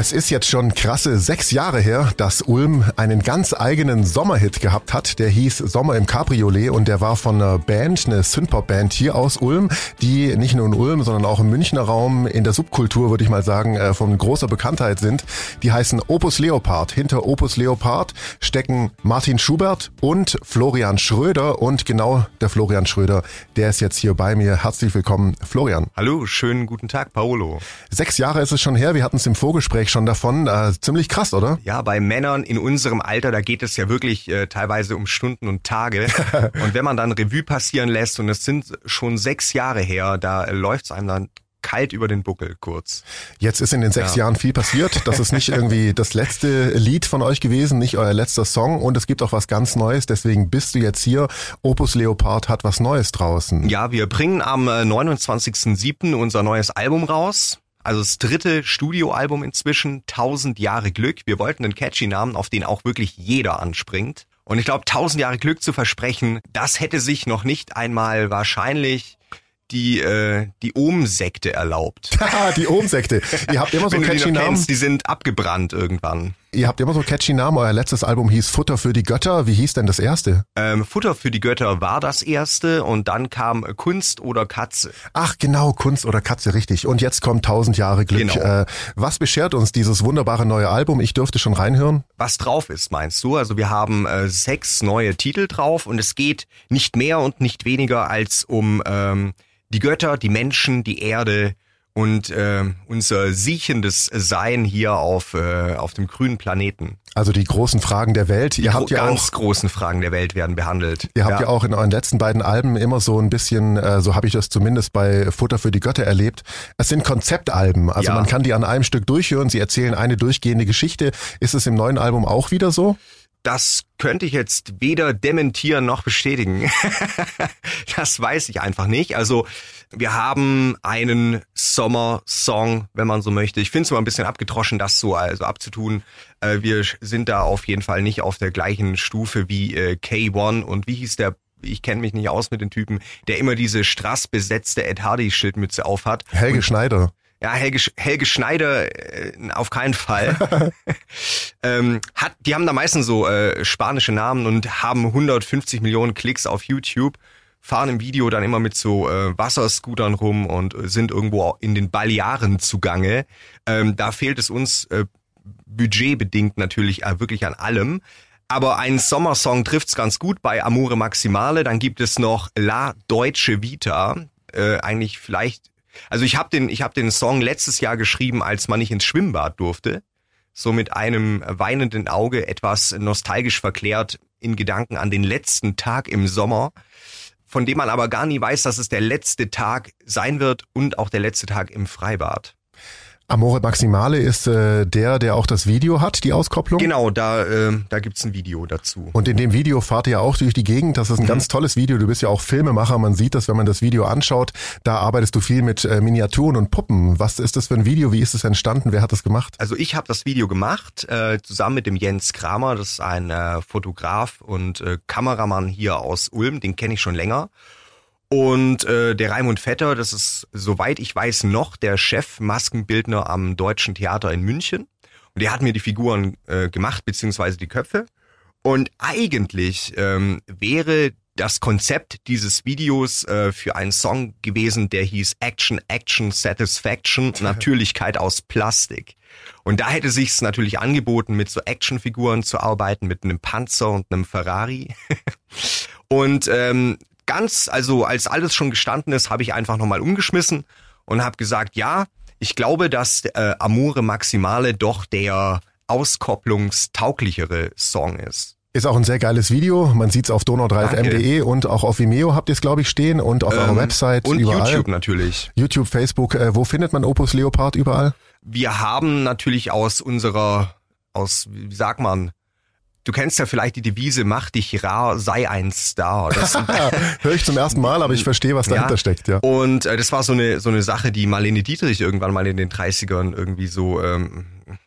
Es ist jetzt schon krasse sechs Jahre her, dass Ulm einen ganz eigenen Sommerhit gehabt hat. Der hieß Sommer im Cabriolet und der war von einer Band, eine Synthpop-Band hier aus Ulm, die nicht nur in Ulm, sondern auch im Münchner Raum in der Subkultur, würde ich mal sagen, äh, von großer Bekanntheit sind. Die heißen Opus Leopard. Hinter Opus Leopard stecken Martin Schubert und Florian Schröder und genau der Florian Schröder, der ist jetzt hier bei mir. Herzlich willkommen, Florian. Hallo, schönen guten Tag, Paolo. Sechs Jahre ist es schon her, wir hatten es im Vorgespräch Gespräch schon davon. Äh, ziemlich krass, oder? Ja, bei Männern in unserem Alter, da geht es ja wirklich äh, teilweise um Stunden und Tage. und wenn man dann Revue passieren lässt, und es sind schon sechs Jahre her, da äh, läuft es einem dann kalt über den Buckel kurz. Jetzt ist in den sechs ja. Jahren viel passiert. Das ist nicht irgendwie das letzte Lied von euch gewesen, nicht euer letzter Song und es gibt auch was ganz Neues. Deswegen bist du jetzt hier. Opus Leopard hat was Neues draußen. Ja, wir bringen am 29.07. Äh, unser neues Album raus. Also das dritte Studioalbum inzwischen, 1000 Jahre Glück. Wir wollten einen catchy Namen, auf den auch wirklich jeder anspringt. Und ich glaube, 1000 Jahre Glück zu versprechen, das hätte sich noch nicht einmal wahrscheinlich die äh, die Ohm-Sekte erlaubt. die Ohm-Sekte. Ihr habt immer so catchy Namen. Kennst, die sind abgebrannt irgendwann. Ihr habt immer so catchy Namen. Euer letztes Album hieß Futter für die Götter. Wie hieß denn das erste? Ähm, Futter für die Götter war das erste und dann kam Kunst oder Katze. Ach genau, Kunst oder Katze, richtig. Und jetzt kommt Tausend Jahre Glück. Genau. Äh, was beschert uns dieses wunderbare neue Album? Ich dürfte schon reinhören. Was drauf ist, meinst du? Also wir haben äh, sechs neue Titel drauf und es geht nicht mehr und nicht weniger als um ähm, die Götter, die Menschen, die Erde und äh, unser siechendes Sein hier auf, äh, auf dem grünen Planeten. Also die großen Fragen der Welt. Die ihr habt ja ganz auch, großen Fragen der Welt werden behandelt. Ihr habt ja. ja auch in euren letzten beiden Alben immer so ein bisschen, äh, so habe ich das zumindest bei Futter für die Götter erlebt. Es sind Konzeptalben. Also ja. man kann die an einem Stück durchhören. Sie erzählen eine durchgehende Geschichte. Ist es im neuen Album auch wieder so? Das könnte ich jetzt weder dementieren noch bestätigen. das weiß ich einfach nicht. Also wir haben einen Sommersong, wenn man so möchte. Ich finde es immer ein bisschen abgetroschen, das so also abzutun. Äh, wir sind da auf jeden Fall nicht auf der gleichen Stufe wie äh, K1 und wie hieß der ich kenne mich nicht aus mit den Typen, der immer diese strassbesetzte Ed Hardy Schildmütze aufhat. Helge Schneider. Ja, Helge, Helge Schneider äh, auf keinen Fall. ähm, hat, die haben da meistens so äh, spanische Namen und haben 150 Millionen Klicks auf YouTube, fahren im Video dann immer mit so äh, Wasserscootern rum und sind irgendwo in den Balearen zugange. Ähm, da fehlt es uns äh, budgetbedingt natürlich äh, wirklich an allem. Aber ein Sommersong trifft's ganz gut bei Amore Maximale. Dann gibt es noch La Deutsche Vita. Äh, eigentlich vielleicht also ich habe den, ich habe den Song letztes Jahr geschrieben, als man nicht ins Schwimmbad durfte. So mit einem weinenden Auge etwas nostalgisch verklärt in Gedanken an den letzten Tag im Sommer, von dem man aber gar nie weiß, dass es der letzte Tag sein wird und auch der letzte Tag im Freibad. Amore Maximale ist äh, der, der auch das Video hat, die Auskopplung? Genau, da, äh, da gibt's ein Video dazu. Und in dem Video fahrt ihr auch durch die Gegend. Das ist ein mhm. ganz tolles Video. Du bist ja auch Filmemacher. Man sieht das, wenn man das Video anschaut. Da arbeitest du viel mit äh, Miniaturen und Puppen. Was ist das für ein Video? Wie ist es entstanden? Wer hat das gemacht? Also ich habe das Video gemacht, äh, zusammen mit dem Jens Kramer. Das ist ein äh, Fotograf und äh, Kameramann hier aus Ulm. Den kenne ich schon länger. Und äh, der Raimund Vetter, das ist, soweit ich weiß, noch der Chef-Maskenbildner am Deutschen Theater in München. Und der hat mir die Figuren äh, gemacht, beziehungsweise die Köpfe. Und eigentlich ähm, wäre das Konzept dieses Videos äh, für einen Song gewesen, der hieß Action, Action, Satisfaction, Natürlichkeit aus Plastik. Und da hätte sich's natürlich angeboten, mit so Actionfiguren zu arbeiten, mit einem Panzer und einem Ferrari. und ähm, ganz, also als alles schon gestanden ist, habe ich einfach nochmal umgeschmissen und habe gesagt, ja, ich glaube, dass äh, Amore Maximale doch der auskopplungstauglichere Song ist. Ist auch ein sehr geiles Video. Man sieht's auf donau3fm.de und auch auf Vimeo habt ihr es, glaube ich, stehen und auf ähm, eurer Website. Und überall. YouTube natürlich. YouTube, Facebook. Äh, wo findet man Opus Leopard überall? Wir haben natürlich aus unserer, aus, wie sagt man, Du kennst ja vielleicht die Devise, mach dich rar, sei ein Star. Das Hör ich zum ersten Mal, aber ich verstehe, was dahinter ja. steckt, ja. Und äh, das war so eine, so eine Sache, die Marlene Dietrich irgendwann mal in den 30ern irgendwie so, ähm,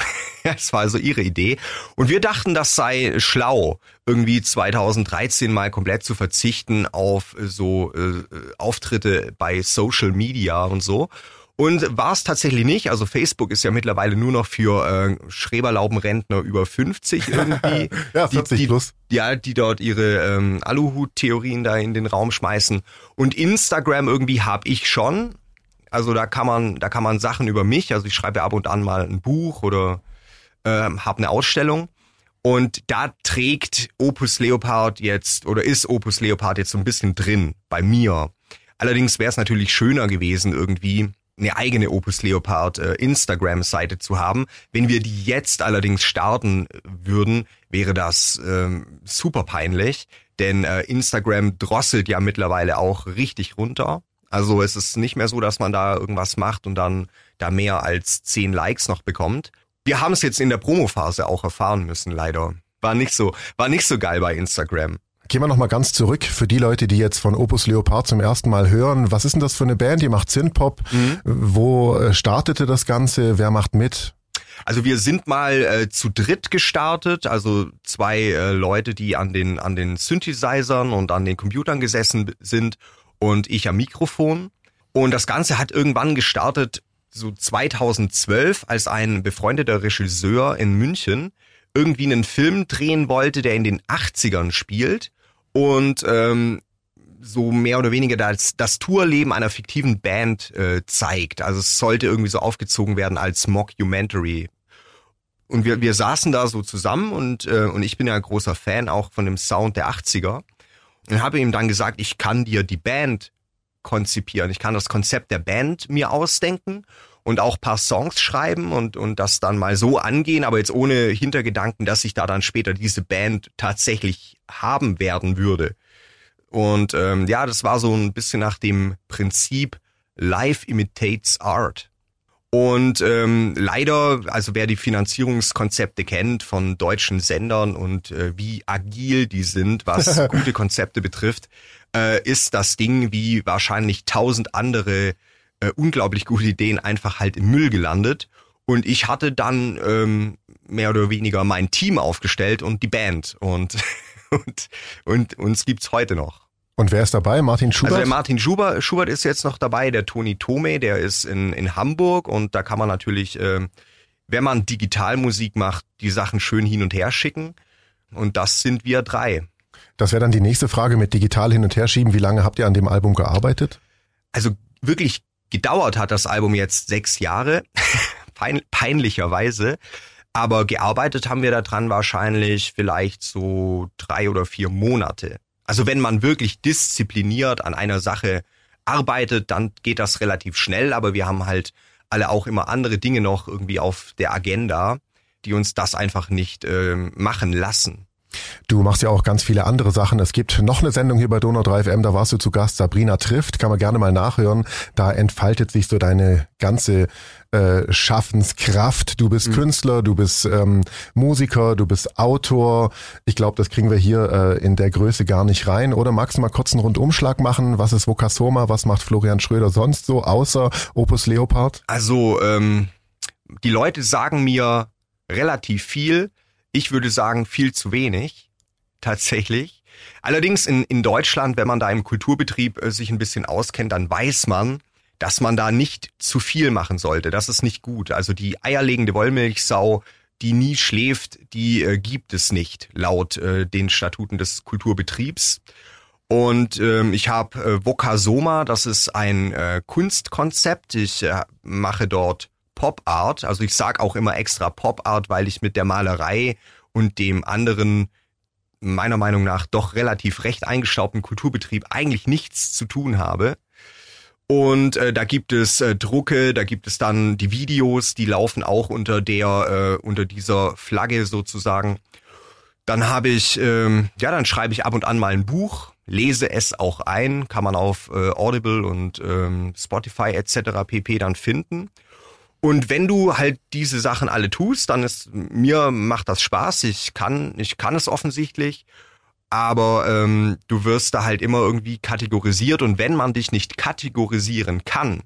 das war also ihre Idee. Und wir dachten, das sei schlau, irgendwie 2013 mal komplett zu verzichten auf so äh, Auftritte bei Social Media und so Und war es tatsächlich nicht. Also Facebook ist ja mittlerweile nur noch für äh, Schreberlaubenrentner über 50 irgendwie. ja, 40 die, plus. Die, ja, die dort ihre ähm, Aluhut-Theorien da in den Raum schmeißen. Und Instagram irgendwie habe ich schon. Also da kann man, da kann man Sachen über mich. Also ich schreibe ab und an mal ein Buch oder äh, habe eine Ausstellung. Und da trägt Opus Leopard jetzt oder ist Opus Leopard jetzt so ein bisschen drin bei mir. Allerdings wäre es natürlich schöner gewesen, irgendwie eine eigene Opus Leopard äh, Instagram-Seite zu haben. Wenn wir die jetzt allerdings starten würden, wäre das ähm, super peinlich, denn äh, Instagram drosselt ja mittlerweile auch richtig runter. Also es ist nicht mehr so, dass man da irgendwas macht und dann da mehr als zehn Likes noch bekommt. Wir haben es jetzt in der Promophase auch erfahren müssen, leider. War nicht so, war nicht so geil bei Instagram. Gehen wir nochmal ganz zurück für die Leute, die jetzt von Opus Leopard zum ersten Mal hören. Was ist denn das für eine Band? Die macht Synthpop. Mhm. Wo äh, startete das Ganze? Wer macht mit? Also wir sind mal äh, zu dritt gestartet, also zwei äh, Leute, die an den an den Synthesizern und an den Computern gesessen sind und ich am Mikrofon. Und das Ganze hat irgendwann gestartet so 2012, als ein befreundeter Regisseur in München irgendwie einen Film drehen wollte, der in den 80ern spielt und ähm, so mehr oder weniger das, das Tourleben einer fiktiven Band äh, zeigt. Also es sollte irgendwie so aufgezogen werden als Mockumentary. Und wir, wir saßen da so zusammen und, äh, und ich bin ja ein großer Fan auch von dem Sound der 80er und habe ihm dann gesagt, ich kann dir die Band konzipieren, ich kann das Konzept der Band mir ausdenken und auch paar Songs schreiben und, und das dann mal so angehen, aber jetzt ohne Hintergedanken, dass ich da dann später diese Band tatsächlich haben werden würde. Und ähm, ja, das war so ein bisschen nach dem Prinzip Life imitates Art. Und ähm, leider, also wer die Finanzierungskonzepte kennt von deutschen Sendern und äh, wie agil die sind, was gute Konzepte betrifft, äh, ist das Ding wie wahrscheinlich tausend andere äh, unglaublich gute Ideen einfach halt im Müll gelandet. Und ich hatte dann ähm, mehr oder weniger mein Team aufgestellt und die Band. Und, und, und uns gibt's heute noch. Und wer ist dabei? Martin Schubert? Also der Martin Schubert, Schubert ist jetzt noch dabei, der Toni Tome, der ist in, in Hamburg und da kann man natürlich, äh, wenn man Digitalmusik macht, die Sachen schön hin und her schicken. Und das sind wir drei. Das wäre dann die nächste Frage mit digital hin und her schieben. Wie lange habt ihr an dem Album gearbeitet? Also wirklich Gedauert hat das Album jetzt sechs Jahre, Pein peinlicherweise. Aber gearbeitet haben wir daran wahrscheinlich vielleicht so drei oder vier Monate. Also wenn man wirklich diszipliniert an einer Sache arbeitet, dann geht das relativ schnell. Aber wir haben halt alle auch immer andere Dinge noch irgendwie auf der Agenda, die uns das einfach nicht äh, machen lassen. Du machst ja auch ganz viele andere Sachen. Es gibt noch eine Sendung hier bei Donau 3 FM, da warst du zu Gast. Sabrina trifft, kann man gerne mal nachhören. Da entfaltet sich so deine ganze äh, Schaffenskraft. Du bist mhm. Künstler, du bist ähm, Musiker, du bist Autor. Ich glaube, das kriegen wir hier äh, in der Größe gar nicht rein. Oder magst du mal kurz einen Rundumschlag machen? Was ist Vokasoma? Was macht Florian Schröder sonst so, außer Opus Leopard? Also, ähm, die Leute sagen mir relativ viel ich würde sagen, viel zu wenig, tatsächlich. Allerdings in, in Deutschland, wenn man da im Kulturbetrieb äh, sich ein bisschen auskennt, dann weiß man, dass man da nicht zu viel machen sollte. Das ist nicht gut. Also die eierlegende Wollmilchsau, die nie schläft, die äh, gibt es nicht, laut äh, den Statuten des Kulturbetriebs. Und ähm, ich habe äh, Vokasoma, das ist ein äh, Kunstkonzept. Ich äh, mache dort Pop Art. Also ich sag auch immer extra Pop Art, weil ich mit der Malerei und dem anderen meiner Meinung nach doch relativ recht eingestaubten Kulturbetrieb eigentlich nichts zu tun habe. Und äh, da gibt es äh, Drucke, da gibt es dann die Videos, die laufen auch unter der äh, unter dieser Flagge sozusagen. Dann habe ich ähm, ja, dann schreibe ich ab und an mal ein Buch, lese es auch ein, kann man auf äh, Audible und ähm, Spotify etc. pp dann finden. Und wenn du halt diese Sachen alle tust, dann ist mir macht das Spaß. Ich kann, ich kann es offensichtlich, aber ähm, du wirst da halt immer irgendwie kategorisiert und wenn man dich nicht kategorisieren kann,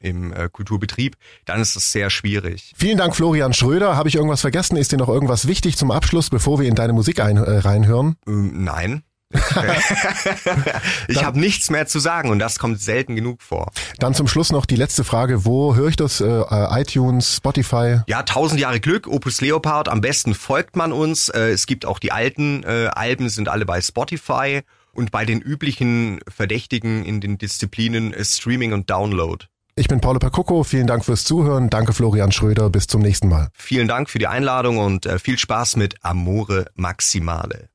im äh, Kulturbetrieb, dann ist es sehr schwierig. Vielen Dank, Florian Schröder. Habe ich irgendwas vergessen? Ist dir noch irgendwas wichtig zum Abschluss, bevor wir in deine Musik ein, äh, reinhören? Ähm, nein. ich habe nichts mehr zu sagen und das kommt selten genug vor. Dann zum Schluss noch die letzte Frage. Wo höre ich das? Äh, iTunes, Spotify? Ja, tausend Jahre Glück, Opus Leopard. Am besten folgt man uns. Äh, es gibt auch die alten äh, Alben, sind alle bei Spotify und bei den üblichen Verdächtigen in den Disziplinen Streaming und Download. Ich bin Paulo Percoco, vielen Dank fürs Zuhören. Danke Florian Schröder, bis zum nächsten Mal. Vielen Dank für die Einladung und äh, viel Spaß mit Amore Maximale.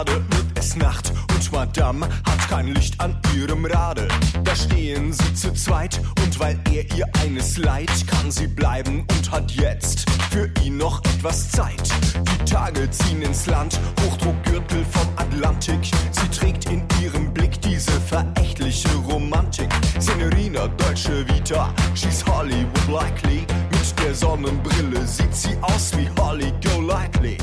Promenade wird es Nacht und Madame hat kein Licht an ihrem Rade. Da stehen sie zu zweit und weil er ihr eines leid, kann sie bleiben und hat jetzt für ihn noch etwas Zeit. Die Tage ziehen ins Land, Hochdruckgürtel vom Atlantik. Sie trägt in ihrem Blick diese verächtliche Romantik. Senorina, deutsche Vita, she's Hollywood likely. Mit der Sonnenbrille sieht sie aus wie Holly Golightly.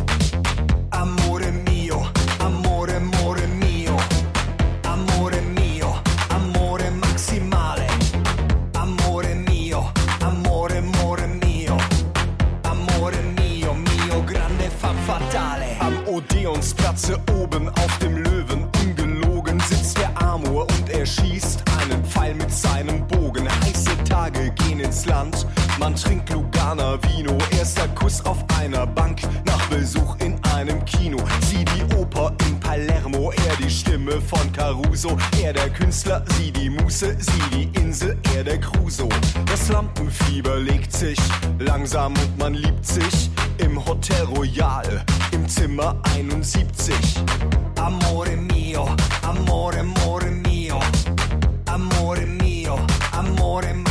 Odeonsplatze oben auf dem Löwen, ungelogen sitzt der Amor und er schießt einen Pfeil mit seinem Bogen. Heiße Tage gehen ins Land, man trinkt Lugana Vino, erster Kuss auf einer Bank nach Besuch in einem Kino. Sie die Oper in Palermo, er die Stimme von Caruso. Er der Künstler, sie die Muße, sie die Insel, er der Crusoe. Das Lampenfieber legt sich langsam und man liebt sich im Hotel Royal im Zimmer 71. Amore mio, amore, amore mio, amore mio, amore maximale.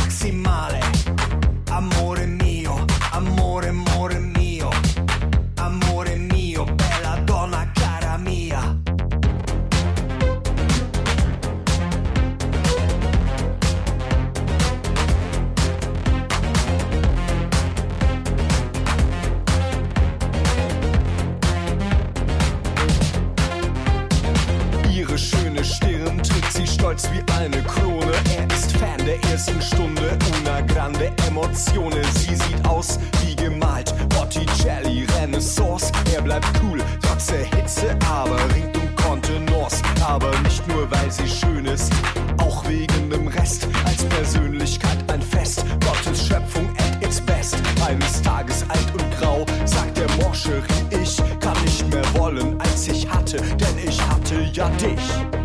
Wie eine Krone. Er ist Fan der ersten Stunde, una grande emozione. Sie sieht aus wie gemalt, Botticelli, Renaissance. Er bleibt cool, trotz der Hitze, aber ringt um Kontenance. Aber nicht nur, weil sie schön ist, auch wegen dem Rest. Als Persönlichkeit ein Fest, Gottes Schöpfung at its best. Eines Tages alt und grau, sagt der Moscherie, ich kann nicht mehr wollen, als ich hatte, denn ich hatte ja dich.